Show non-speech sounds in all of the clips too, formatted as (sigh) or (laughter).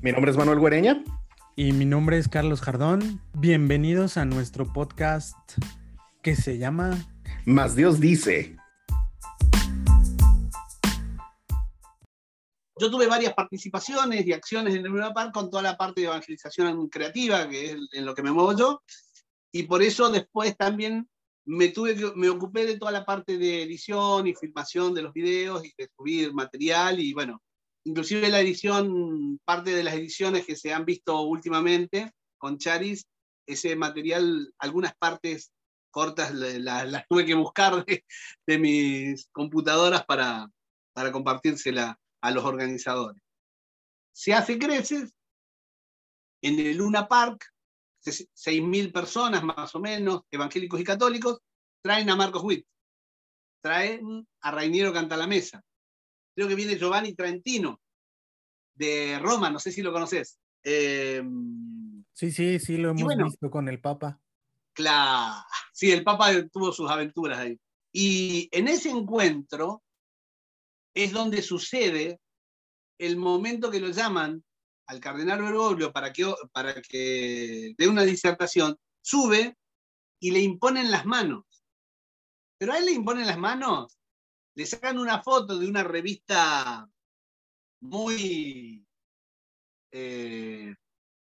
Mi nombre es Manuel Guereña. Y mi nombre es Carlos Jardón. Bienvenidos a nuestro podcast que se llama Más Dios dice. Yo tuve varias participaciones y acciones en Park con toda la parte de evangelización creativa, que es en lo que me muevo yo, y por eso después también me, tuve me ocupé de toda la parte de edición y filmación de los videos y de subir material y bueno, inclusive la edición, parte de las ediciones que se han visto últimamente con Charis, ese material, algunas partes cortas las, tuve que buscar de, mis computadoras para, para compartírsela a los organizadores. Se hace creces en el Luna Park, 6.000 personas más o menos, evangélicos y católicos, traen a Marcos Witt, traen a Rainiero Cantalamesa, creo que viene Giovanni Trentino, de Roma, no sé si lo conoces. Eh, sí, sí, sí, lo hemos visto con el Papa. Claro, sí, el Papa tuvo sus aventuras ahí. Y en ese encuentro es donde sucede el momento que lo llaman al cardenal Bergoglio para que, para que dé una disertación, sube y le imponen las manos. Pero a él le imponen las manos le sacan una foto de una revista muy, eh,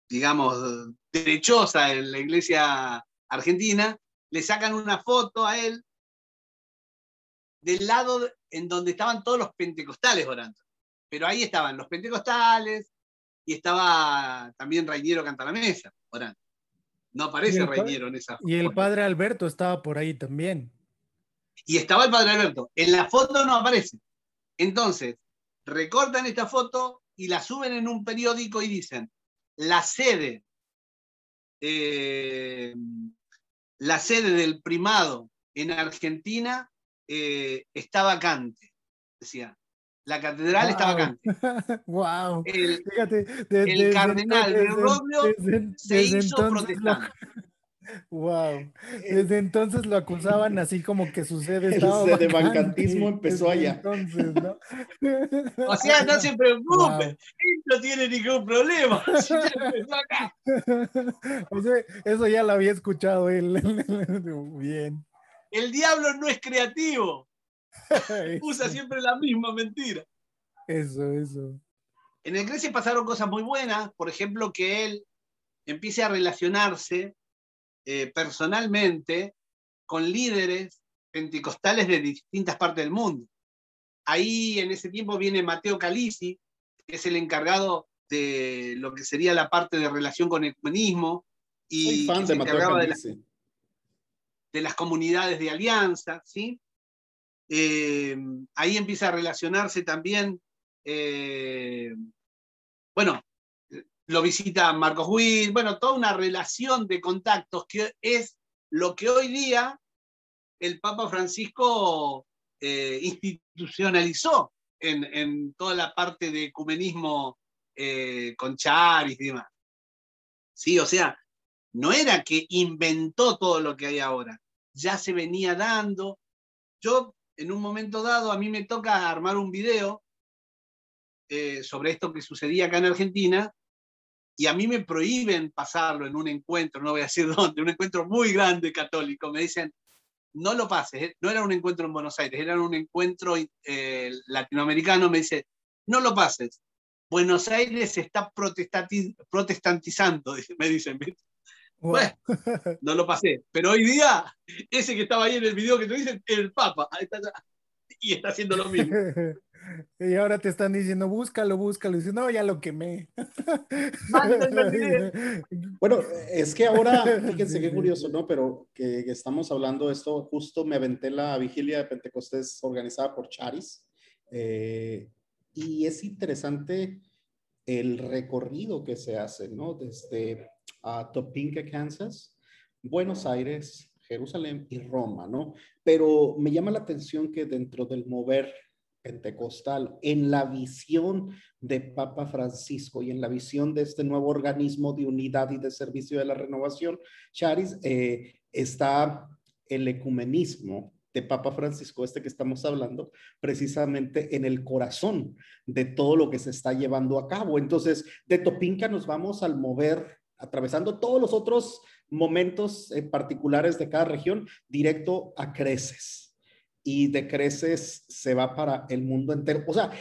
digamos, derechosa en la iglesia argentina, le sacan una foto a él del lado en donde estaban todos los pentecostales orando. Pero ahí estaban los pentecostales y estaba también Reiniero Cantalamesa orando. No aparece Reiniero en esa foto. Y el padre Alberto estaba por ahí también y estaba el padre Alberto. En la foto no aparece. Entonces, recortan esta foto y la suben en un periódico y dicen, la sede, eh, la sede del primado en Argentina eh, está vacante. Decía, la catedral está vacante. (laughs) wow. El, cardenal de Roblio se hizo protestante. (laughs) Wow. Eh, desde entonces lo acusaban así como que su sede estaba. El bancantismo empezó allá. Entonces, ¿no? (laughs) O sea, no se preocupe, no tiene ningún problema. (laughs) O sea, eso ya lo había escuchado él. Bien. El diablo no es creativo. Usa siempre la misma mentira. Eso, eso. En el Grecia pasaron cosas muy buenas, por ejemplo, que él empiece a relacionarse eh, personalmente con líderes pentecostales de distintas partes del mundo. Ahí en ese tiempo viene Mateo Calisi, que es el encargado de lo que sería la parte de relación con el ecumenismo y fan de, Mateo de, las comunidades de alianza, ¿sí? Eh, ahí empieza a relacionarse también, eh, bueno, lo visita Marcos Witt, bueno, toda una relación de contactos que es lo que hoy día el Papa Francisco eh, institucionalizó en, toda la parte de ecumenismo eh, con Charis y demás. Sí, o sea, no era que inventó todo lo que hay ahora, ya se venía dando. Yo, en un momento dado, a mí me toca armar un video eh, sobre esto que sucedía acá en Argentina, y a mí me prohíben pasarlo en un encuentro, no voy a decir (laughs) dónde, un encuentro muy grande católico, me dicen, no lo pases, ¿eh? no era un encuentro en Buenos Aires, era un encuentro eh, latinoamericano, me dice, no lo pases, Buenos Aires se está protestantizando, (laughs) me dicen. Bueno, (laughs) no lo pasé, pero hoy día, ese que estaba ahí en el video que te dicen, el Papa, y está haciendo lo mismo. Y ahora te están diciendo, búscalo, búscalo. Y dices, no, ya lo quemé. (laughs) (laughs) bueno, es que ahora, (laughs) fíjense qué curioso, ¿no? Pero que, estamos hablando de esto, justo me aventé la vigilia de Pentecostés organizada por Charis. Eh, y es interesante el recorrido que se hace, ¿no? Desde uh, Topinka, Kansas, Buenos Aires, Jerusalén y Roma, ¿no? Pero me llama la atención que dentro del mover pentecostal, en la visión de Papa Francisco y en la visión de este nuevo organismo de unidad y de servicio de la renovación, Charis, eh, está el ecumenismo de Papa Francisco, este que estamos hablando, precisamente en el corazón de todo lo que se está llevando a cabo. Entonces, de Topinca nos vamos al mover, atravesando todos los otros momentos eh, particulares de cada región, directo a Creces. Y de Creces se va para el mundo entero. O sea,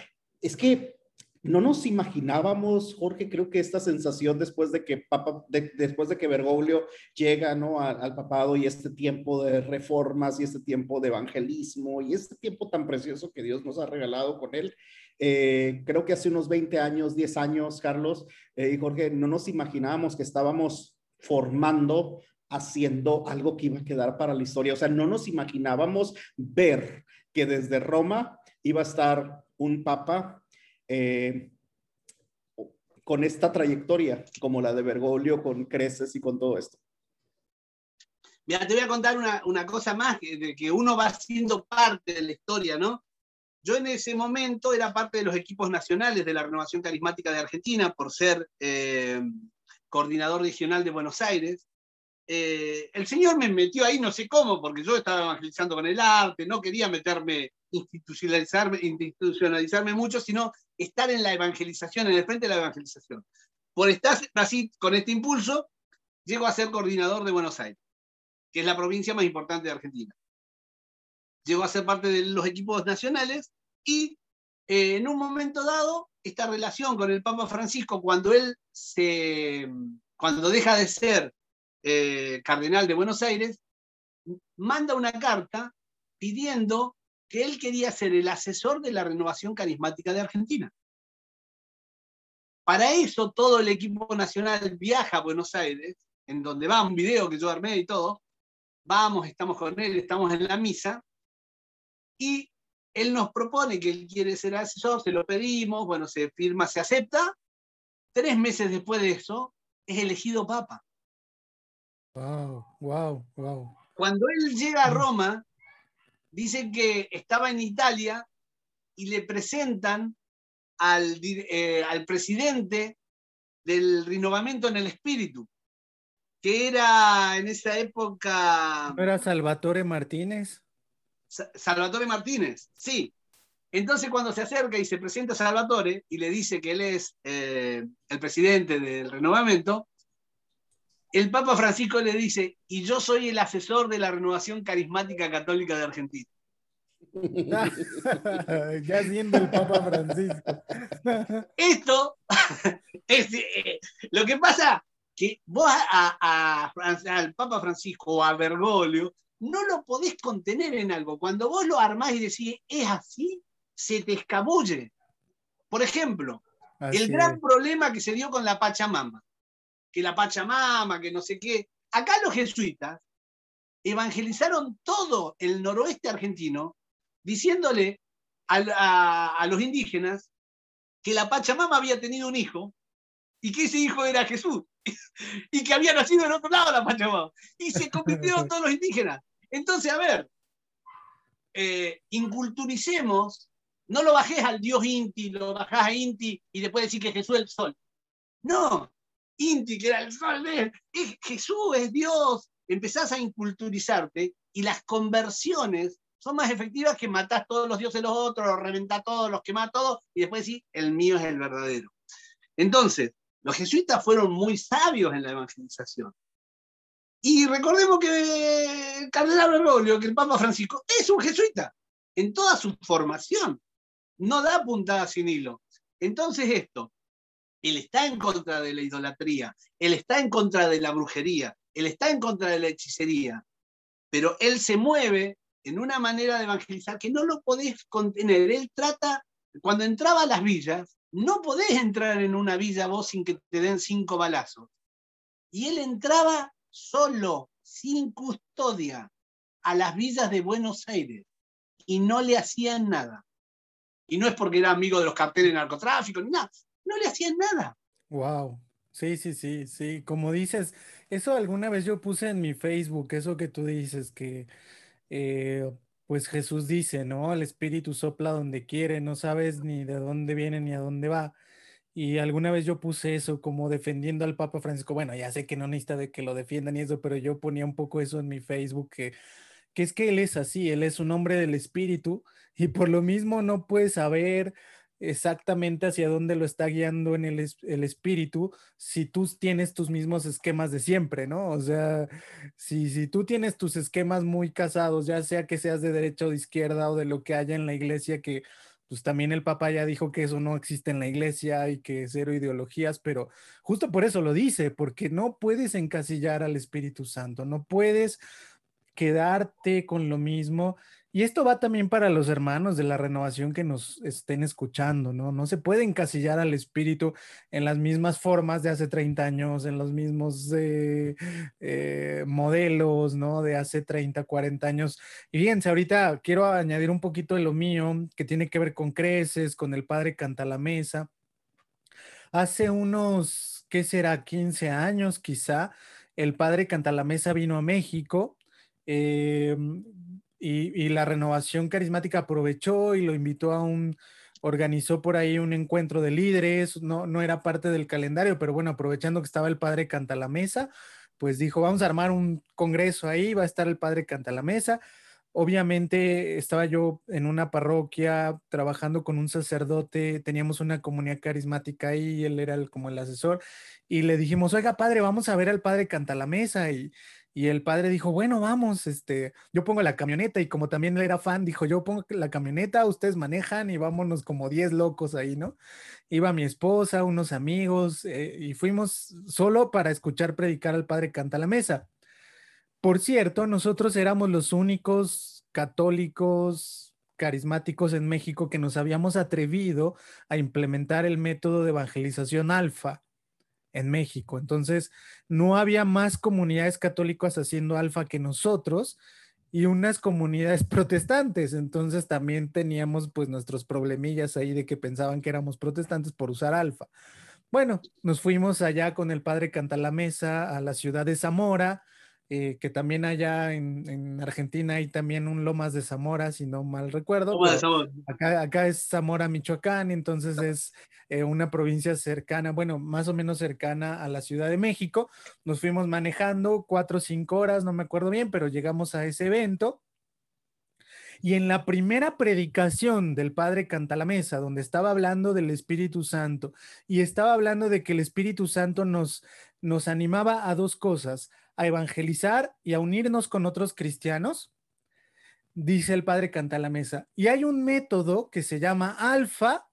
es que no nos imaginábamos, Jorge, creo que esta sensación después de que Papa, después de que Bergoglio llega ¿no? al, papado y este tiempo de reformas y este tiempo de evangelismo y este tiempo tan precioso que Dios nos ha regalado con él, eh, creo que hace unos 20 años, 10 años, Carlos eh, y Jorge, no nos imaginábamos que estábamos formando, haciendo algo que iba a quedar para la historia. O sea, no nos imaginábamos ver que desde Roma iba a estar un papa eh, con esta trayectoria, como la de Bergoglio, con Creces y con todo esto. Mira, te voy a contar una, cosa más, que, que uno va siendo parte de la historia, ¿no? Yo en ese momento era parte de los equipos nacionales de la Renovación Carismática de Argentina por ser eh, coordinador regional de Buenos Aires. Eh, el Señor me metió ahí, no sé cómo, porque yo estaba evangelizando con el arte, no quería meterme, institucionalizarme, institucionalizarme mucho, sino estar en la evangelización, en el frente de la evangelización. Por estar así, con este impulso, llego a ser coordinador de Buenos Aires, que es la provincia más importante de Argentina. Llego a ser parte de los equipos nacionales y eh, en un momento dado, esta relación con el Papa Francisco, cuando él se, cuando deja de ser eh, cardenal de Buenos Aires, manda una carta pidiendo que él quería ser el asesor de la renovación carismática de Argentina. Para eso todo el equipo nacional viaja a Buenos Aires, en donde va un video que yo armé y todo. Vamos, estamos con él, estamos en la misa. Y él nos propone que él quiere ser asesor, se lo pedimos, bueno, se firma, se acepta. Tres meses después de eso, es elegido papa. Wow, wow, wow. Cuando él llega a Roma, dice que estaba en Italia y le presentan al, eh, al presidente del renovamiento en el espíritu, que era en esa época... ¿Era Salvatore Martínez? Salvatore Martínez, sí. Entonces cuando se acerca y se presenta a Salvatore y le dice que él es eh, el presidente del renovamiento, el Papa Francisco le dice, y yo soy el asesor de la renovación carismática católica de Argentina. (laughs) ya siendo el Papa Francisco. (laughs) Esto (laughs) es eh, lo que pasa que vos al Papa Francisco o a Bergoglio no lo podés contener en algo. Cuando vos lo armás y decís, es así, se te escabulle. Por ejemplo, el gran problema que se dio con la Pachamama que la Pachamama, que no sé qué. Acá los jesuitas evangelizaron todo el noroeste argentino diciéndole a, los indígenas que la Pachamama había tenido un hijo y que ese hijo era Jesús (laughs) y que había nacido en otro lado la Pachamama. Y se convirtieron todos los indígenas. Entonces, a ver, eh, inculturicemos, no lo bajes al dios Inti, lo bajás a Inti y después decir que Jesús es el sol. No, Inti, que era el sol es Jesús, es Dios. Empezás a inculturizarte y las conversiones son más efectivas que matás todos los dioses de los otros, los reventás todos, los quemás todos y después decís, el mío es el verdadero. Entonces, los jesuitas fueron muy sabios en la evangelización. Y recordemos que el cardenal Bergoglio, que el Papa Francisco, es un jesuita en toda su formación. No da puntada sin hilo. Entonces esto, él está en contra de la idolatría, él está en contra de la brujería, él está en contra de la hechicería, pero él se mueve en una manera de evangelizar que no lo podés contener. Él trata, cuando entraba a las villas, no podés entrar en una villa vos sin que te den cinco balazos. Y él entraba solo, sin custodia, a las villas de Buenos Aires y no le hacían nada. Y no es porque era amigo de los carteles de narcotráfico ni nada, no le hacían nada. Wow. Sí, sí, sí, sí. Como dices, eso alguna vez yo puse en mi Facebook, eso que tú dices, que eh, pues Jesús dice, ¿no? El Espíritu sopla donde quiere, no sabes ni de dónde viene ni a dónde va. Y alguna vez yo puse eso como defendiendo al Papa Francisco. Bueno, ya sé que no necesita de que lo defiendan y eso, pero yo ponía un poco eso en mi Facebook, que que es que Él es así, Él es un hombre del Espíritu y por lo mismo no puede saber exactamente hacia dónde lo está guiando en el, el, espíritu si tú tienes tus mismos esquemas de siempre, ¿no? O sea, si, si tú tienes tus esquemas muy casados, ya sea que seas de derecha o de izquierda o de lo que haya en la iglesia, que pues también el Papa ya dijo que eso no existe en la iglesia y que cero ideologías, pero justo por eso lo dice, porque no puedes encasillar al Espíritu Santo, no puedes quedarte con lo mismo y esto va también para los hermanos de la renovación que nos estén escuchando, ¿no? No se puede encasillar al espíritu en las mismas formas de hace 30 años, en los mismos eh, eh, modelos, ¿no? De hace 30, 40 años. Y fíjense, ahorita quiero añadir un poquito de lo mío, que tiene que ver con creces, con el padre canta la mesa. Hace unos, ¿qué será? 15 años quizá, el padre canta la mesa vino a México. Eh, y, la renovación carismática aprovechó y lo invitó a un, organizó por ahí un encuentro de líderes, no, no era parte del calendario, pero bueno, aprovechando que estaba el padre Canta la Mesa, pues dijo, vamos a armar un congreso ahí, va a estar el padre Canta la Mesa. Obviamente estaba yo en una parroquia trabajando con un sacerdote, teníamos una comunidad carismática ahí, él era como el asesor, y le dijimos, oiga padre, vamos a ver al padre Canta la Mesa, y, y el padre dijo, bueno, vamos, este, yo pongo la camioneta y como también era fan, dijo, yo pongo la camioneta, ustedes manejan y vámonos como 10 locos ahí, ¿no? Iba mi esposa, unos amigos eh, y fuimos solo para escuchar predicar al padre Canta la Mesa. Por cierto, nosotros éramos los únicos católicos carismáticos en México que nos habíamos atrevido a implementar el método de evangelización alfa en México. Entonces, no había más comunidades católicas haciendo alfa que nosotros y unas comunidades (laughs) protestantes. Entonces, también teníamos pues nuestros problemillas ahí de que pensaban que éramos protestantes por usar alfa. Bueno, nos fuimos allá con el padre Cantalamesa a la ciudad de Zamora, eh, que también allá en, Argentina hay también un Lomas de Zamora, si no mal recuerdo. Acá, acá es Zamora, Michoacán, entonces es eh, una provincia cercana, bueno, más o menos cercana a la Ciudad de México. Nos fuimos manejando cuatro o cinco horas, no me acuerdo bien, pero llegamos a ese evento. Y en la primera predicación del Padre Cantalamesa, donde estaba hablando del Espíritu Santo y estaba hablando de que el Espíritu Santo nos, nos animaba a dos cosas, a evangelizar y a unirnos con otros cristianos, dice el Padre Cantalamesa. Y hay un método que se llama alfa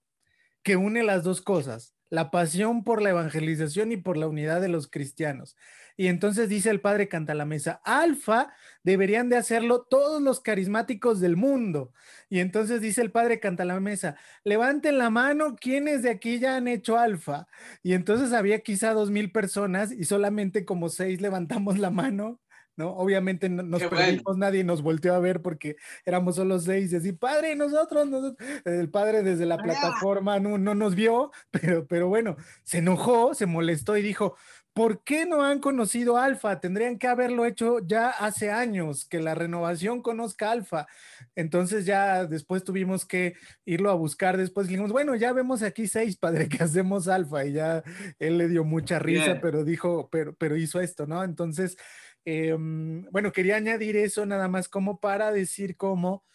que une las dos cosas, la pasión por la evangelización y por la unidad de los cristianos. Y entonces dice el padre Cantalamesa, alfa deberían de hacerlo todos los carismáticos del mundo. Y entonces dice el padre Cantalamesa, levanten la mano quienes de aquí ya han hecho alfa. Y entonces había quizá dos mil personas y solamente como seis levantamos la mano ¿no? Obviamente no, nos perdimos, nadie nos volteó a ver porque éramos solo seis, y así, padre, nosotros, el padre desde la plataforma no, no nos vio, (laughs) pero, pero bueno, se enojó, se molestó y dijo, ¿por qué no han conocido Alfa? Tendrían que haberlo hecho ya hace años, que la renovación conozca Alfa. Entonces ya después tuvimos que irlo a buscar, después dijimos, bueno, ya vemos aquí seis, padre, que hacemos Alfa, y ya él le dio mucha risa, pero dijo, pero, pero hizo esto, ¿no? Entonces... Em, bueno, quería añadir eso nada más como para decir cómo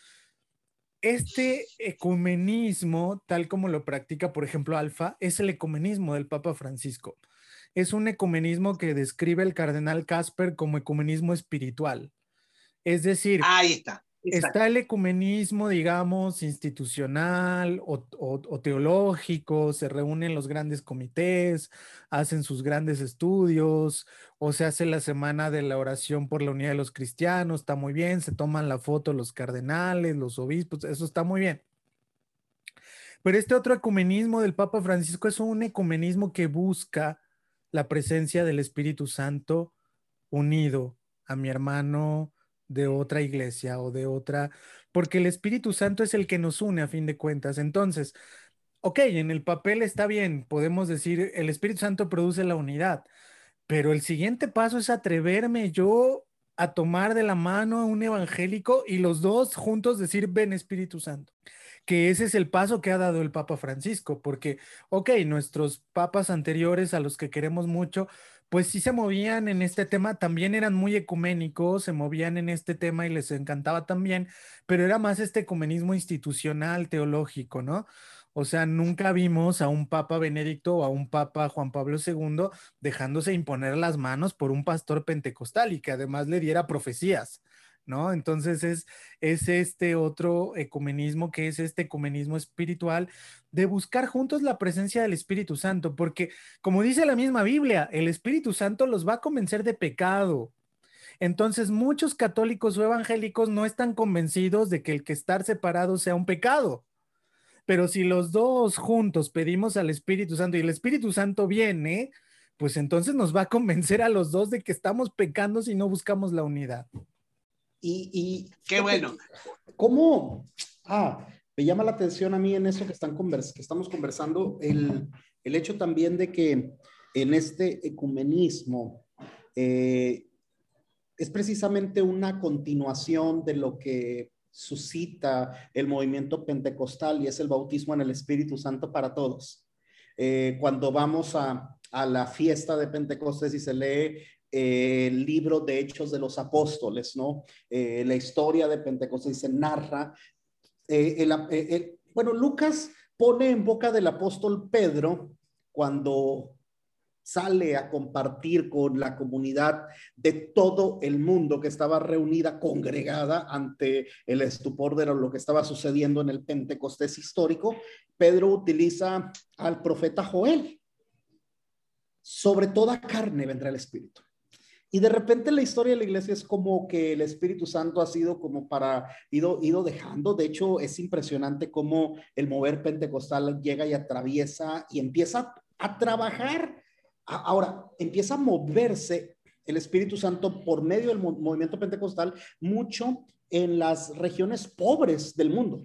este ecumenismo, tal como lo practica, por ejemplo, Alfa, es el ecumenismo del Papa Francisco. Es un ecumenismo que describe el cardenal Casper como ecumenismo espiritual. Es decir, ahí está. Está el ecumenismo, digamos, institucional o, teológico, se reúnen los grandes comités, hacen sus grandes estudios, o se hace la semana de la oración por la unidad de los cristianos, está muy bien, se toman la foto los cardenales, los obispos, eso está muy bien. Pero este otro ecumenismo del Papa Francisco es un ecumenismo que busca la presencia del Espíritu Santo unido a mi hermano, de otra iglesia o de otra, porque el Espíritu Santo es el que nos une a fin de cuentas. Entonces, ok, en el papel está bien, podemos decir, el Espíritu Santo produce la unidad, pero el siguiente paso es atreverme yo a tomar de la mano a un evangélico y los dos juntos decir, ven Espíritu Santo que ese es el paso que ha dado el Papa Francisco, porque, ok, nuestros papas anteriores a los que queremos mucho, pues sí se movían en este tema, también eran muy ecuménicos, se movían en este tema y les encantaba también, pero era más este ecumenismo institucional, teológico, ¿no? O sea, nunca vimos a un Papa Benedicto o a un Papa Juan Pablo II dejándose imponer las manos por un pastor pentecostal y que además le diera profecías. ¿No? Entonces es, es este otro ecumenismo que es este ecumenismo espiritual de buscar juntos la presencia del Espíritu Santo, porque como dice la misma Biblia, el Espíritu Santo los va a convencer de pecado. Entonces muchos católicos o evangélicos no están convencidos de que el que estar separado sea un pecado. Pero si los dos juntos pedimos al Espíritu Santo y el Espíritu Santo viene, pues entonces nos va a convencer a los dos de que estamos pecando si no buscamos la unidad. Y, qué bueno. ¿Cómo? Ah, me llama la atención a mí en eso que, están que estamos conversando, el, el, hecho también de que en este ecumenismo eh, es precisamente una continuación de lo que suscita el movimiento pentecostal y es el bautismo en el Espíritu Santo para todos. Eh, cuando vamos a, a, la fiesta de Pentecostés y se lee el libro de Hechos de los Apóstoles, ¿no? Eh, la historia de Pentecostés se narra. Eh, eh, bueno, Lucas pone en boca del apóstol Pedro cuando sale a compartir con la comunidad de todo el mundo que estaba reunida, congregada ante el estupor de lo que estaba sucediendo en el Pentecostés histórico, Pedro utiliza al profeta Joel. Sobre toda carne vendrá el Espíritu. Y de repente la historia de la iglesia es como que el Espíritu Santo ha sido como para, ido, ido dejando. De hecho, es impresionante cómo el mover pentecostal llega y atraviesa y empieza a trabajar. Ahora, empieza a moverse el Espíritu Santo por medio del movimiento pentecostal mucho en las regiones pobres del mundo.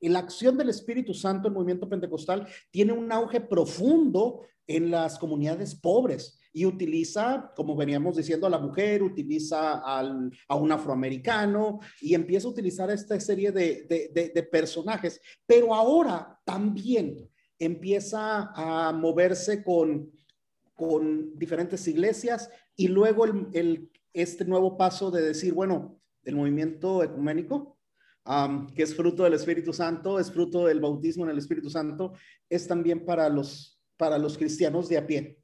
Y la acción del Espíritu Santo, el movimiento pentecostal, tiene un auge profundo en las comunidades pobres y utiliza, como veníamos diciendo, a la mujer, utiliza al, a un afroamericano y empieza a utilizar esta serie de, de, personajes, pero ahora también empieza a moverse con, con diferentes iglesias y luego el, el, este nuevo paso de decir, bueno, el movimiento ecuménico, que es fruto del Espíritu Santo, es fruto del bautismo en el Espíritu Santo, es también para los, para los cristianos de a pie.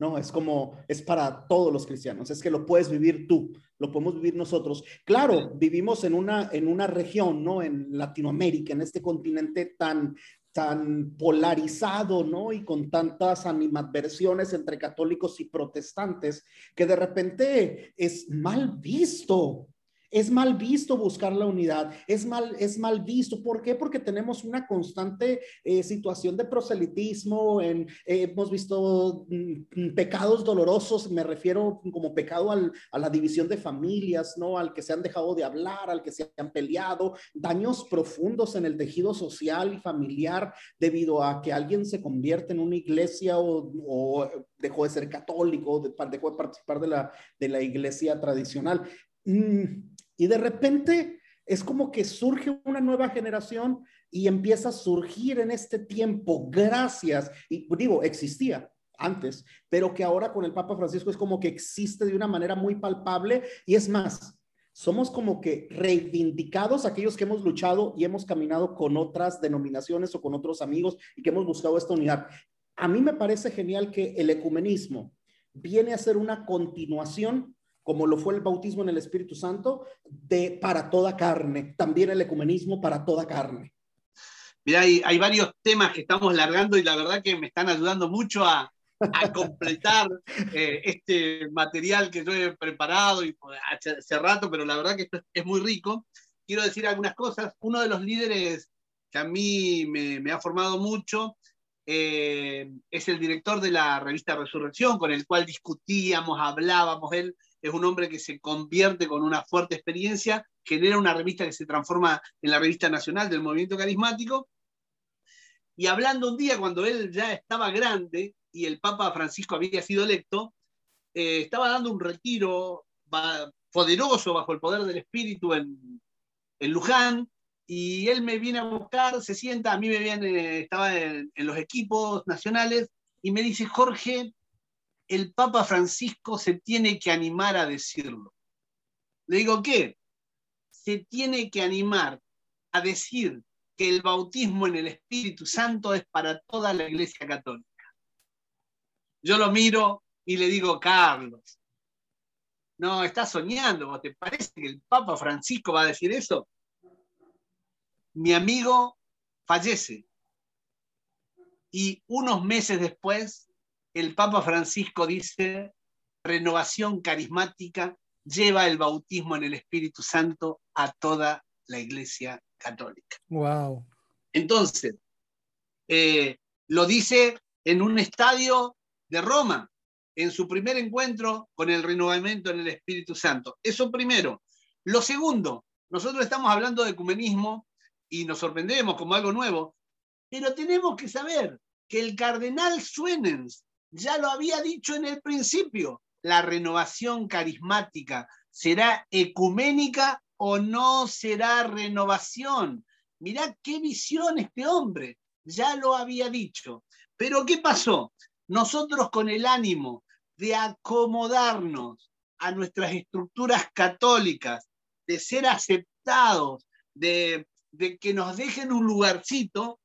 ¿No? Es como, es para todos los cristianos, es que lo puedes vivir tú, lo podemos vivir nosotros. Claro, vivimos en una, en una región, ¿no? En Latinoamérica, en este continente tan, tan polarizado, ¿no? Y con tantas animadversiones entre católicos y protestantes, que de repente es mal visto es mal visto buscar la unidad, es mal, es mal visto. ¿Por qué? Porque tenemos una constante eh, situación de proselitismo, eh, hemos visto mm, pecados dolorosos, me refiero como pecado a la división de familias, ¿no? Al que se han dejado de hablar, al que se han peleado, daños profundos en el tejido social y familiar debido a que alguien se convierte en una iglesia o, dejó de ser católico, dejó de participar de la, de la iglesia tradicional. Mm, y de repente es como que surge una nueva generación y empieza a surgir en este tiempo, gracias, y digo, existía antes, pero que ahora con el Papa Francisco es como que existe de una manera muy palpable. Y es más, somos como que reivindicados aquellos que hemos luchado y hemos caminado con otras denominaciones o con otros amigos y que hemos buscado esta unidad. A mí me parece genial que el ecumenismo viene a ser una continuación como lo fue el bautismo en el Espíritu Santo, de para toda carne, también el ecumenismo para toda carne. Mira, hay, hay varios temas que estamos largando y la verdad que me están ayudando mucho a, a completar (laughs) eh, este material que yo he preparado y, hace, rato, pero la verdad que esto es muy rico. Quiero decir algunas cosas. Uno de los líderes que a mí me, me ha formado mucho eh, es el director de la revista Resurrección, con el cual discutíamos, hablábamos. Él es un hombre que se convierte con una fuerte experiencia, genera una revista que se transforma en la revista nacional del movimiento carismático. Y hablando un día cuando él ya estaba grande y el Papa Francisco había sido electo, eh, estaba dando un retiro poderoso bajo el poder del Espíritu en, en Luján, y él me viene a buscar, se sienta, a mí me viene, estaba en, en los equipos nacionales, y me dice, Jorge, el Papa Francisco se tiene que animar a decirlo. Le digo, ¿qué? Se tiene que animar a decir que el bautismo en el Espíritu Santo es para toda la Iglesia Católica. Yo lo miro y le digo, Carlos, no, estás soñando, ¿te parece que el Papa Francisco va a decir eso? Mi amigo fallece y unos meses después el Papa Francisco dice, renovación carismática lleva el bautismo en el Espíritu Santo a toda la Iglesia Católica. Wow. Entonces, eh, lo dice en un estadio de Roma, en su primer encuentro con el renovamiento en el Espíritu Santo. Eso primero. Lo segundo, nosotros estamos hablando de ecumenismo y nos sorprendemos como algo nuevo, pero tenemos que saber que el cardenal Suenens ya lo había dicho en el principio, la renovación carismática será ecuménica o no será renovación. Mirá qué visión este hombre, ya lo había dicho. Pero ¿qué pasó? Nosotros con el ánimo de acomodarnos a nuestras estructuras católicas, de ser aceptados, de, de que nos dejen un lugarcito,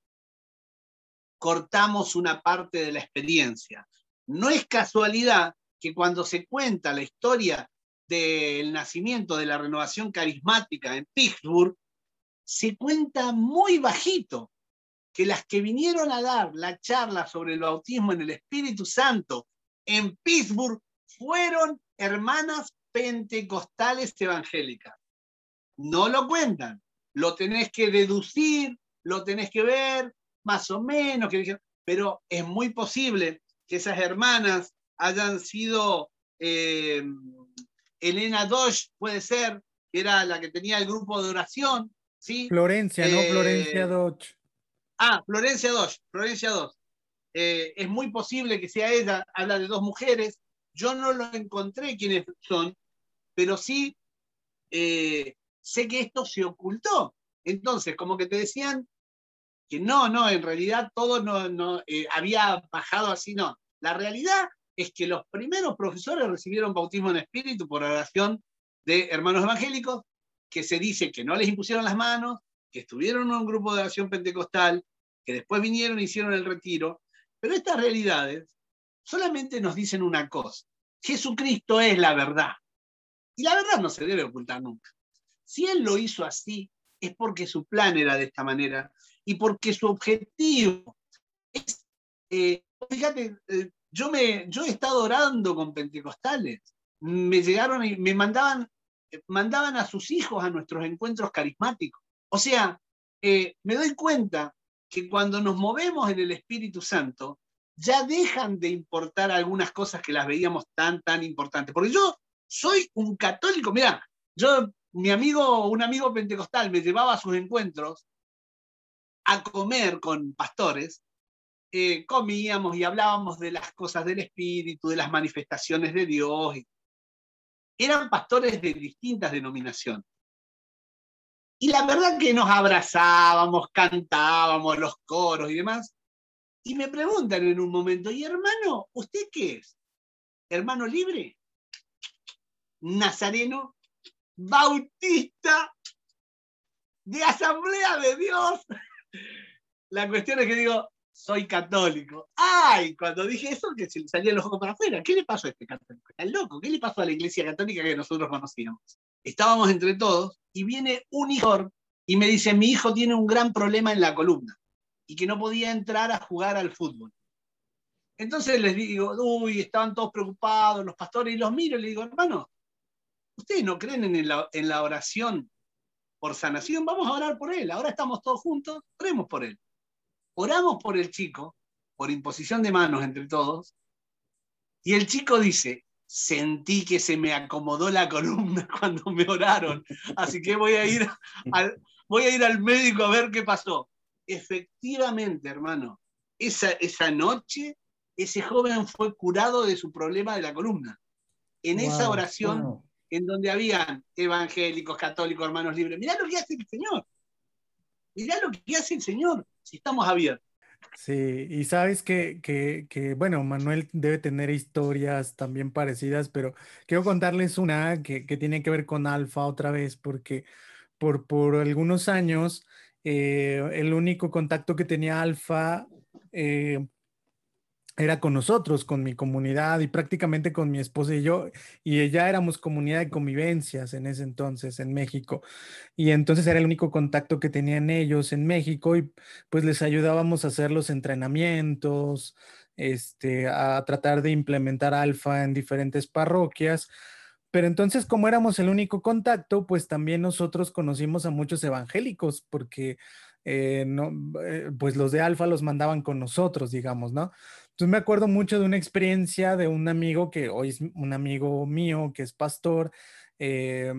cortamos una parte de la experiencia. No es casualidad que cuando se cuenta la historia del nacimiento de la renovación carismática en Pittsburgh, se cuenta muy bajito que las que vinieron a dar la charla sobre el bautismo en el Espíritu Santo en Pittsburgh fueron hermanas pentecostales evangélicas. No lo cuentan, lo tenés que deducir, lo tenés que ver, más o menos, pero es muy posible que esas hermanas hayan sido eh, Elena Dosh, puede ser, que era la que tenía el grupo de oración. ¿sí? Florencia, ¿no? Florencia eh, Dosh. Ah, Florencia Dosh, Florencia Dosh. Eh, es muy posible que sea ella, habla de dos mujeres. Yo no lo encontré quiénes son, pero sí sé que esto se ocultó. Entonces, como que te decían, no, no, en realidad todo no, no eh, había bajado así, no. La realidad es que los primeros profesores recibieron bautismo en espíritu por oración de hermanos evangélicos, que se dice que no les impusieron las manos, que estuvieron en un grupo de oración pentecostal, que después vinieron y hicieron el retiro, pero estas realidades solamente nos dicen una cosa, Jesucristo es la verdad. Y la verdad no se debe ocultar nunca. Si Él lo hizo así, es porque su plan era de esta manera y porque su objetivo es, eh, fíjate, eh, yo, me, yo he estado orando con pentecostales, me llegaron y me mandaban, mandaban a sus hijos a nuestros encuentros carismáticos. O sea, eh, me doy cuenta que cuando nos movemos en el Espíritu Santo, ya dejan de importar algunas cosas que las veíamos tan, tan importantes. Porque yo soy un católico, mira, yo, mi amigo, un amigo pentecostal me llevaba a sus encuentros a comer con pastores, eh, comíamos y hablábamos de las cosas del Espíritu, de las manifestaciones de Dios. Eran pastores de distintas denominaciones. Y la verdad que nos abrazábamos, cantábamos los coros y demás. Y me preguntan en un momento, ¿y hermano, usted qué es? ¿Hermano libre? ¿Nazareno? ¿Bautista? ¿De Asamblea de Dios? La cuestión es que digo, soy católico. ¡Ay! Cuando dije eso, que se le salían los ojos para afuera. ¿Qué le pasó a este católico? Está loco. ¿Qué le pasó a la iglesia católica que nosotros conocíamos? Estábamos entre todos y viene un hijo y me dice, mi hijo tiene un gran problema en la columna y que no podía entrar a jugar al fútbol. Entonces les digo, uy, estaban todos preocupados los pastores y los miro y les digo, hermano, ¿ustedes no creen en la, en la oración por sanación, vamos a orar por él. Ahora estamos todos juntos, oremos por él. Oramos por el chico, por imposición de manos entre todos, y el chico dice, sentí que se me acomodó la columna (laughs) cuando me oraron, así que voy a ir al, voy a ir al médico a ver qué pasó. Efectivamente, hermano, esa, esa noche ese joven fue curado de su problema de la columna. En esa oración en donde habían evangélicos, católicos, hermanos libres. Mirá lo que hace el Señor. Mirá lo que hace el Señor si estamos abiertos. Sí, y sabes que, que, bueno, Manuel debe tener historias también parecidas, pero quiero contarles una que, que tiene que ver con Alfa otra vez, porque por, por algunos años eh, el único contacto que tenía Alfa eh, era con nosotros, con mi comunidad y prácticamente con mi esposa y yo, y ella éramos comunidad de convivencias en ese entonces en México. Y entonces era el único contacto que tenían ellos en México y pues les ayudábamos a hacer los entrenamientos, este, a tratar de implementar alfa en diferentes parroquias. Pero entonces, como éramos el único contacto, pues también nosotros conocimos a muchos evangélicos, porque eh, no, eh, pues los de Alfa los mandaban con nosotros, digamos, ¿no? Entonces me acuerdo mucho de una experiencia de un amigo que hoy es un amigo mío, que es pastor, eh,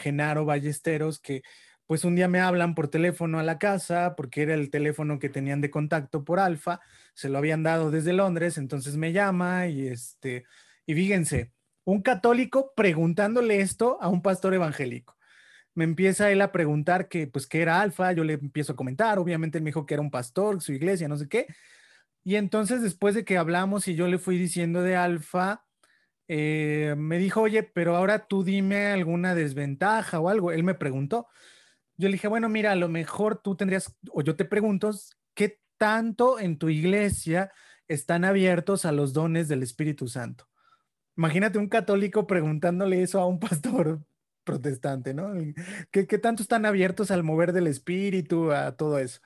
Genaro Ballesteros, que pues un día me hablan por teléfono a la casa, porque era el teléfono que tenían de contacto por Alfa, se lo habían dado desde Londres, entonces me llama y este, y fíjense, un católico preguntándole esto a un pastor evangélico. Me empieza él a preguntar que, pues, qué era alfa, yo le empiezo a comentar, obviamente él me dijo que era un pastor, su iglesia, no sé qué. Y entonces después de que hablamos y yo le fui diciendo de alfa, eh, me dijo, oye, pero ahora tú dime alguna desventaja o algo. Él me preguntó. Yo le dije, bueno, mira, a lo mejor tú tendrías, o yo te pregunto, ¿qué tanto en tu iglesia están abiertos a los dones del Espíritu Santo? Imagínate un católico preguntándole eso a un (laughs) pastor protestante, ¿no? ¿Qué, tanto están abiertos al mover del espíritu, a todo eso?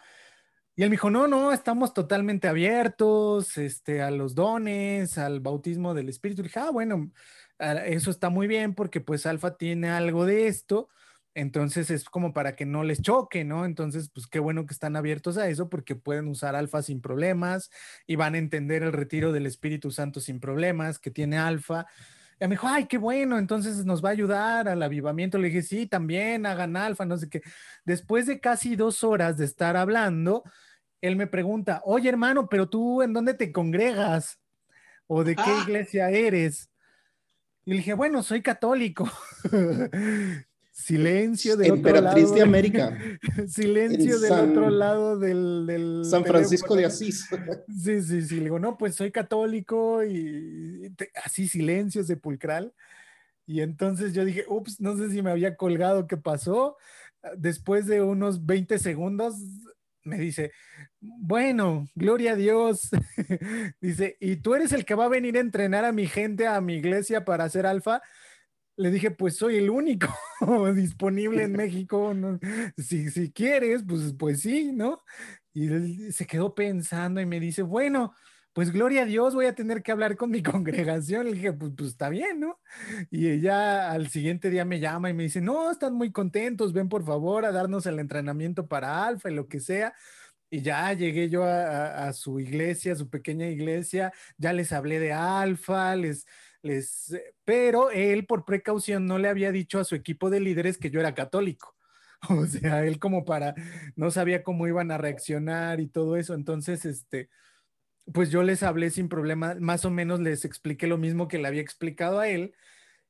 Y él me dijo, no, no, estamos totalmente abiertos este, a los dones, al bautismo del espíritu. Dije, ah, bueno, eso está muy bien porque pues Alfa tiene algo de esto entonces es como para que no les choque, ¿no? Entonces, pues qué bueno que están abiertos a eso porque pueden usar alfa sin problemas y van a entender el retiro del Espíritu Santo sin problemas que tiene alfa. Y me dijo, ay, qué bueno, entonces nos va a ayudar al avivamiento. Le dije, sí, también hagan alfa, no sé qué. Después de casi dos horas de estar hablando, él me pregunta, oye hermano, pero tú en dónde te congregas? ¿O de qué ah. iglesia eres? Y le dije, bueno, soy católico. (laughs) Silencio del otro lado. de América. (laughs) Silencio del otro lado del, San Francisco de Asís. (laughs) Sí, sí, sí. Le digo, no, pues soy católico y así silencio sepulcral. Y entonces yo dije, ups, no sé si me había colgado, ¿qué pasó? Después de unos 20 segundos, me dice, bueno, gloria a Dios. (laughs) dice, ¿y tú eres el que va a venir a entrenar a mi gente, a mi iglesia para hacer alfa? Le dije, pues soy el único (laughs) disponible en México. Si, si quieres, pues, pues sí, ¿no? Y él se quedó pensando y me dice, bueno, pues gloria a Dios, voy a tener que hablar con mi (laughs) congregación. Le dije, pues, pues está bien, ¿no? Y ella al siguiente día me llama y me dice, no, están muy contentos, ven por favor a darnos el entrenamiento para Alfa y lo que sea. Y ya llegué yo a, a su iglesia, a su pequeña iglesia, ya les hablé de Alfa, les, les, pero él por precaución no le había dicho a su equipo de líderes que yo era católico. (laughs) O sea, él como para, no sabía cómo iban a reaccionar y todo eso. Entonces, este, pues yo les hablé sin problema, más o menos les expliqué lo mismo que le había explicado a él,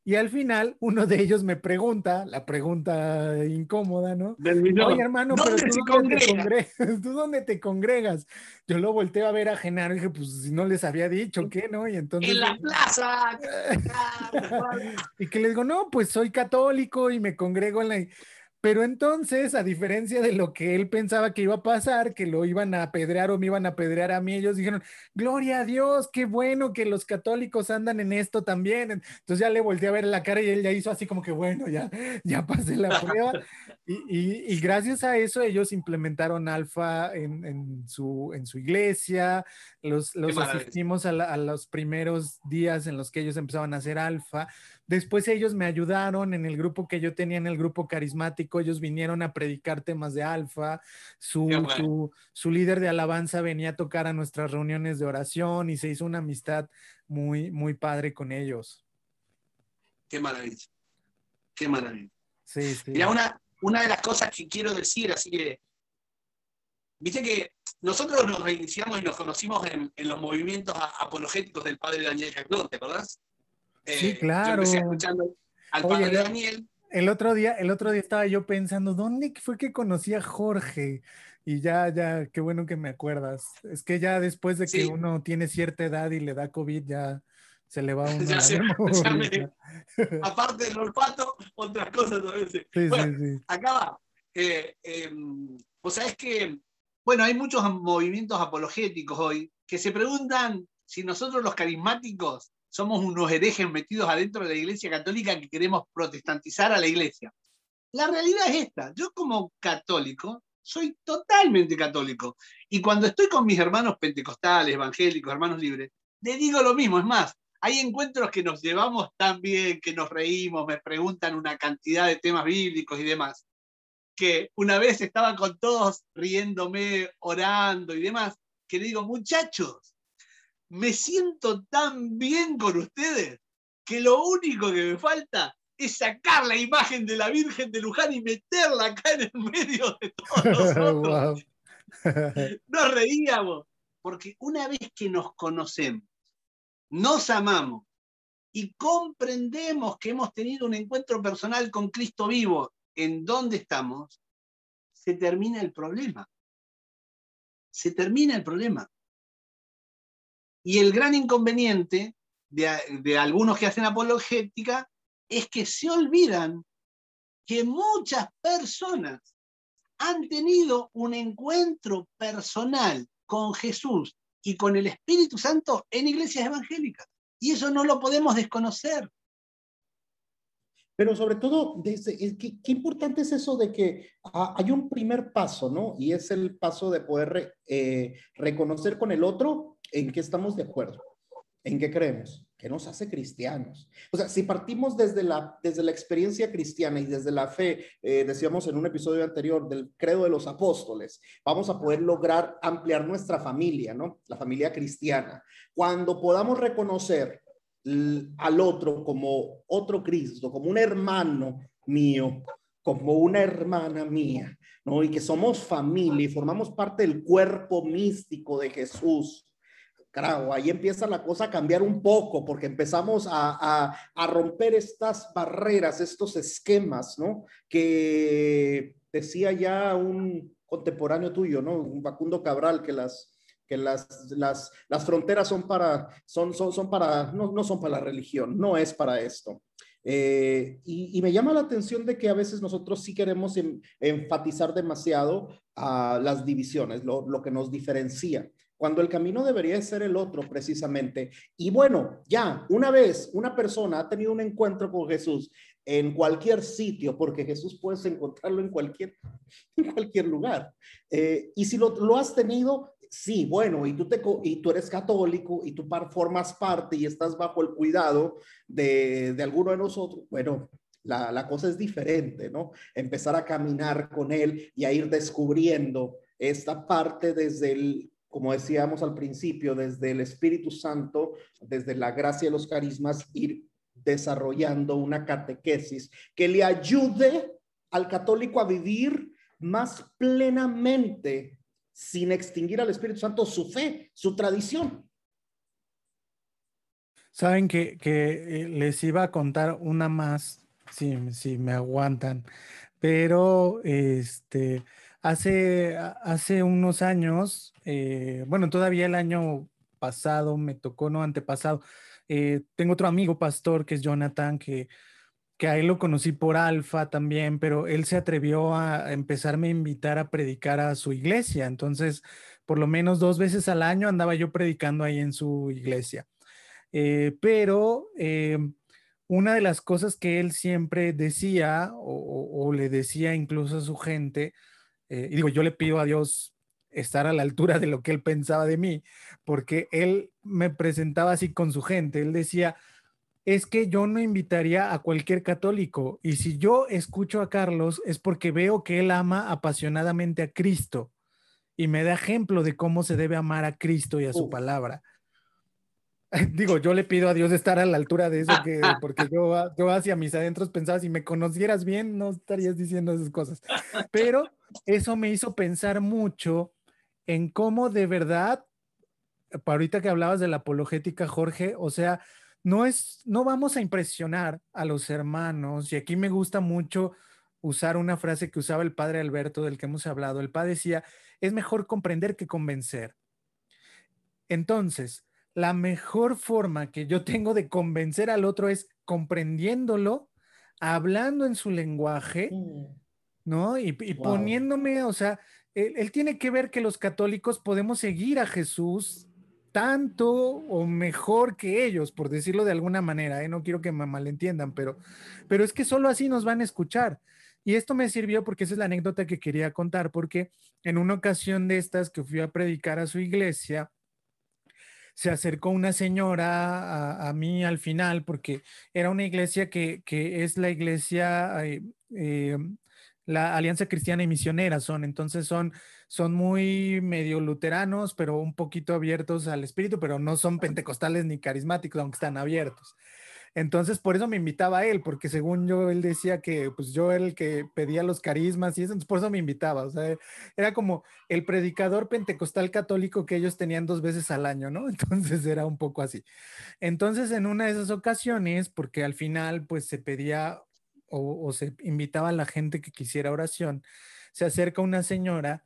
y al final, uno de ellos me pregunta, la pregunta incómoda, ¿no? Oye, hermano, pero ¿tú dónde, te congregas? (laughs) ¿tú dónde te congregas? Yo lo volteo a ver a Genaro y dije, pues si no les había dicho, ¿qué, no? Y entonces... ¡En la plaza! (laughs) y que les digo, no, pues soy católico y me congrego en la... Pero entonces, a diferencia de lo que él pensaba que iba a pasar, que lo iban a apedrear o me iban a apedrear a mí, ellos dijeron, gloria a Dios, qué bueno que los católicos andan en esto también. Entonces ya le volteé a ver la cara y él ya hizo así como que, bueno, ya, ya pasé la prueba. (laughs) Y, gracias a eso ellos implementaron alfa en, su, en su iglesia, los, los asistimos a, a los primeros días en los que ellos empezaban a hacer alfa. Después ellos me ayudaron en el grupo que yo tenía, en el grupo carismático, ellos vinieron a predicar temas de alfa, su, su, líder de alabanza venía a tocar a nuestras reuniones de oración y se hizo una amistad muy, muy padre con ellos. Qué maravilla, qué maravilla. Sí, sí. Mira, una, una de las cosas que quiero decir, así que, viste que nosotros nos reiniciamos y nos conocimos en, los movimientos apologéticos del padre Daniel Jaclón, ¿te acordás? Sí, claro. Yo empecé escuchando al padre Daniel. el otro día, el otro día estaba yo pensando, ¿dónde fue que conocí a Jorge? Y ya, ya, qué bueno que me acuerdas. Es que ya después de que uno tiene cierta edad y le da COVID, ya se le va (laughs) uno ya se, (laughs) Aparte del olfato, otras cosas a veces. Sí, bueno, sí, sí. Acá va. Eh, o sea, es que, bueno, hay muchos movimientos apologéticos hoy que se preguntan si nosotros los carismáticos somos unos herejes metidos adentro de la Iglesia Católica que queremos protestantizar a la Iglesia. La realidad es esta. Yo como católico soy totalmente católico. Y cuando estoy con mis hermanos pentecostales, evangélicos, hermanos libres, les digo lo mismo. Es más, hay encuentros que nos llevamos tan bien, que nos reímos, me preguntan una cantidad de temas bíblicos y demás, que una vez estaba con todos riéndome, orando y demás, que le digo, muchachos, me siento tan bien con ustedes que lo único que me falta es sacar la imagen de la Virgen de Luján y meterla acá en el medio de todos (laughs) nosotros. Nos reíamos, porque una vez que nos conocemos, nos amamos y comprendemos que hemos tenido un encuentro personal con Cristo vivo en donde estamos, se termina el problema. Se termina el problema. Y el gran inconveniente de, algunos que hacen apologética es que se olvidan que muchas personas han tenido un encuentro personal con Jesús y con el Espíritu Santo en iglesias evangélicas. Y eso no lo podemos desconocer. Pero sobre todo, ¿qué, importante es eso de que ah, hay un primer paso, ¿no? Y es el paso de poder eh, reconocer con el otro en qué estamos de acuerdo, en qué creemos, qué nos hace cristianos. O sea, si partimos desde la, desde la experiencia cristiana y desde la fe, eh, decíamos en un episodio anterior del credo de los apóstoles, vamos a poder lograr ampliar nuestra familia, ¿no? La familia cristiana. Cuando podamos reconocer al otro como otro Cristo, como un hermano mío, como una hermana mía, ¿no? Y que somos familia y formamos parte del cuerpo místico de Jesús Claro, ahí empieza la cosa a cambiar un poco porque empezamos a, romper estas barreras, estos esquemas, ¿no? Que decía ya un contemporáneo tuyo, ¿no? Un Facundo Cabral, que las, que las, las, las fronteras son para, son, son, son para, no, no son para la religión, no es para esto. Eh, y, me llama la atención de que a veces nosotros sí queremos enfatizar demasiado a las divisiones, lo, lo, que nos diferencia cuando el camino debería ser el otro precisamente. Y bueno, ya, una vez una persona ha tenido un encuentro con Jesús en cualquier sitio, porque Jesús puedes encontrarlo en cualquier, (laughs) en cualquier lugar. Eh, y si lo, lo, has tenido, sí, bueno, y tú, te, y tú eres católico y tú formas parte y estás bajo el cuidado de, de alguno de nosotros, bueno, la, la, cosa es diferente, ¿no? Empezar a caminar con Él y a ir descubriendo esta parte desde el como decíamos al principio, desde el Espíritu Santo, desde la gracia de los carismas, ir desarrollando una catequesis que le ayude al católico a vivir más plenamente, sin extinguir al Espíritu Santo, su fe, su tradición. Saben que, eh, les iba a contar una más, si me aguantan, pero este Hace, hace unos años, eh, bueno, todavía el año pasado me tocó, no antepasado, eh, tengo otro amigo pastor que es Jonathan, que, que a él lo conocí por Alfa también, pero él se atrevió a empezarme a invitar a predicar a su iglesia. Entonces, por lo menos dos veces al año andaba yo predicando ahí en su iglesia. Eh, pero una de las cosas que él siempre decía o, le decía incluso a su gente, eh, y digo, yo le pido a Dios estar a la altura de lo que él pensaba de mí, porque él me presentaba así con su gente. Él decía, es que yo no invitaría a cualquier católico y si yo escucho a Carlos es porque veo que él ama apasionadamente a Cristo y me da ejemplo de cómo se debe amar a Cristo y a su palabra. (laughs) Digo, yo le pido a Dios estar a la altura de eso, que, (laughs) porque yo, yo hacia mis adentros pensaba, si me conocieras bien, no estarías diciendo esas cosas. (laughs) Pero eso me hizo pensar mucho en cómo de verdad, para ahorita que hablabas de la apologética, Jorge, o sea, no es, no vamos a impresionar a los hermanos, y aquí me gusta mucho usar una frase que usaba el padre Alberto del que hemos hablado. El padre decía, es mejor comprender que convencer. Entonces, la mejor forma que yo tengo de convencer al otro es comprendiéndolo, hablando en su lenguaje, mm. ¿no? Y, poniéndome, o sea, él, tiene que ver que los católicos podemos seguir a Jesús tanto o mejor que ellos, por decirlo de alguna manera, ¿eh? no quiero que me malentiendan, pero, pero es que solo así nos van a escuchar. Y esto me sirvió porque esa es la anécdota que quería contar, porque en una ocasión de estas que fui a predicar a su iglesia, se acercó una señora a, mí al final, porque era una iglesia que, es la iglesia, eh, eh, la Alianza Cristiana y Misionera son, entonces son, son muy medio luteranos, pero un poquito abiertos al espíritu, pero no son pentecostales ni carismáticos, aunque están abiertos. Entonces, por eso me invitaba a él, porque según yo, él decía que pues yo era el que pedía los carismas y eso, entonces por eso me invitaba. O sea, era como el predicador pentecostal católico que ellos tenían dos veces al año, ¿no? (laughs) Entonces era un poco así. Entonces, en una de esas ocasiones, porque al final pues se pedía o, o se invitaba a la gente que quisiera oración, se acerca una señora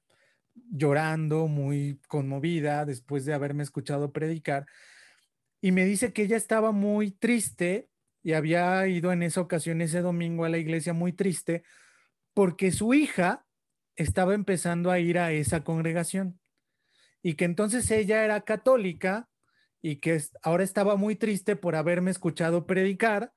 llorando, muy conmovida, después de haberme escuchado predicar y me dice que ella estaba muy triste y había ido en esa ocasión, ese domingo, a la iglesia muy triste porque su hija estaba empezando a ir a esa congregación y que entonces ella era católica y que ahora estaba muy triste por haberme escuchado predicar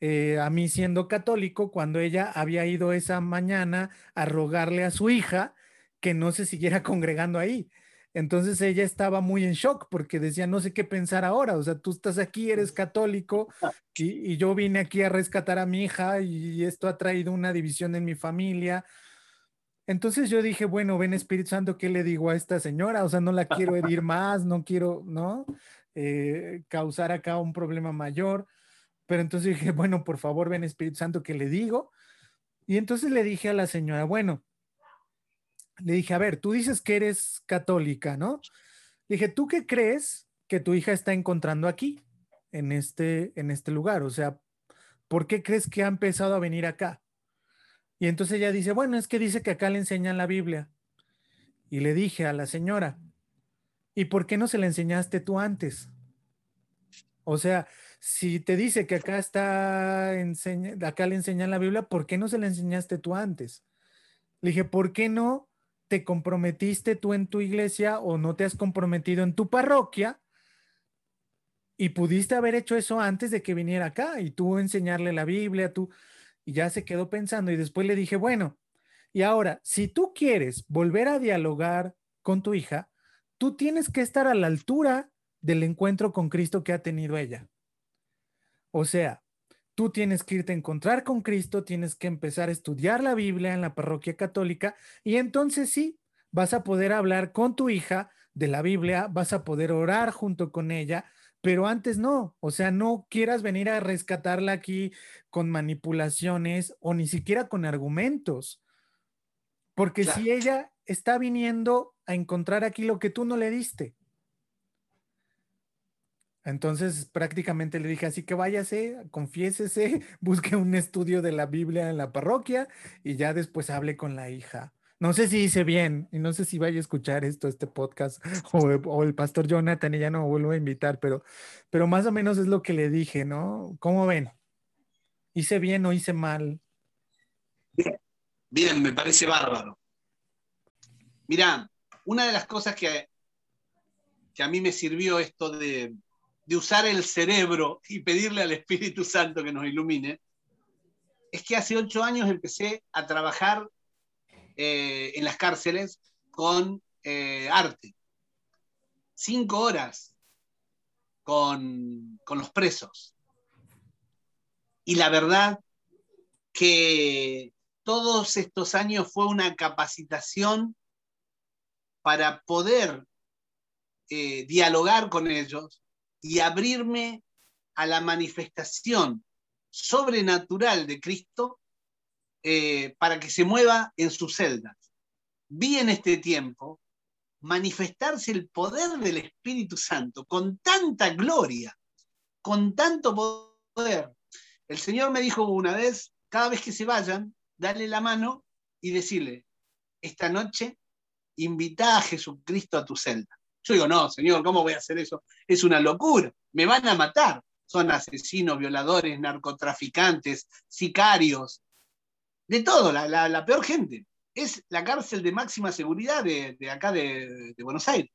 eh, a mí siendo católico cuando ella había ido esa mañana a rogarle a su hija que no se siguiera (laughs) congregando ahí. Entonces ella estaba muy en shock porque decía, no sé qué pensar ahora, o sea, tú estás aquí, eres católico ah. y, yo vine aquí a rescatar a mi hija y esto ha traído una división en mi familia. Entonces yo dije, bueno, ven Espíritu Santo, ¿qué le digo a esta señora? O sea, no la quiero herir (laughs) más, no quiero, ¿no? Eh, causar acá un problema mayor. Pero entonces dije, bueno, por favor, ven Espíritu Santo, ¿qué le digo? Y entonces le dije a la señora, bueno, le dije, a ver, tú dices que eres católica, ¿no? Dije, ¿tú qué crees que tu hija está encontrando aquí, en este, en este lugar? O sea, ¿por qué crees que ha empezado a venir acá? Y entonces ella dice, bueno, es que dice que acá le enseñan la Biblia. Y le dije a la señora, ¿y por qué no se la enseñaste tú antes? O sea, si te dice que acá está, acá le enseñan la Biblia, ¿por qué no se la enseñaste tú antes? Le dije, ¿por qué no te comprometiste tú en tu iglesia o no te has comprometido en tu parroquia y pudiste haber hecho eso antes de que viniera acá y tú enseñarle la Biblia, tú, y ya se quedó pensando y después le dije, bueno, y ahora, si tú quieres volver a dialogar con tu hija, tú tienes que estar a la altura del encuentro con Cristo que ha tenido ella. O sea, tú tienes que irte a encontrar con Cristo, tienes que empezar a estudiar la Biblia en la parroquia católica y entonces sí, vas a poder hablar con tu hija de la Biblia, vas a poder orar junto con ella, pero antes no, o sea, no quieras venir a rescatarla aquí con manipulaciones o ni siquiera con argumentos, porque si ella está viniendo a encontrar aquí lo que tú no le diste, entonces prácticamente le dije, así que váyase, confiésese, (laughs) busque un estudio de la Biblia en la parroquia y ya después hable con la hija. No sé si hice bien y no sé si vaya a escuchar esto, este podcast (laughs) o, el pastor Jonathan y ya no vuelvo a invitar, pero, pero más o menos es lo que le dije, ¿no? ¿Cómo ven? ¿Hice bien o hice mal? Bien, bien me parece bárbaro. Mirá, una de las cosas que, que a mí me sirvió esto de, de usar el cerebro y pedirle al Espíritu Santo que nos ilumine, es que hace ocho años empecé a trabajar eh, en las cárceles con eh, arte. Cinco horas con, con los presos. Y la verdad que todos estos años fue una capacitación para poder eh, dialogar con ellos, y abrirme a la manifestación sobrenatural de Cristo eh, para que se mueva en sus celdas. Vi en este tiempo manifestarse el poder del Espíritu Santo con tanta gloria, con tanto poder. El Señor me dijo una vez, cada vez que se vayan, dale la mano y decirle, esta noche invita a Jesucristo a tu celda. Yo digo, no, Señor, ¿cómo voy a hacer eso? Es una locura, me van a matar. Son asesinos, violadores, narcotraficantes, sicarios, de todo, la, peor gente. Es la cárcel de máxima seguridad de, acá de Buenos Aires.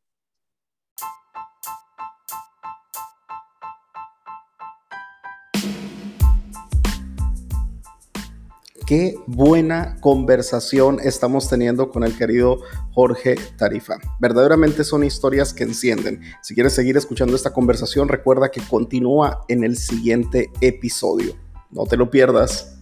Qué buena conversación estamos teniendo con el querido Jorge Tarifa. Verdaderamente son historias que encienden. Si quieres seguir escuchando esta conversación, recuerda que continúa en el siguiente episodio. No te lo pierdas.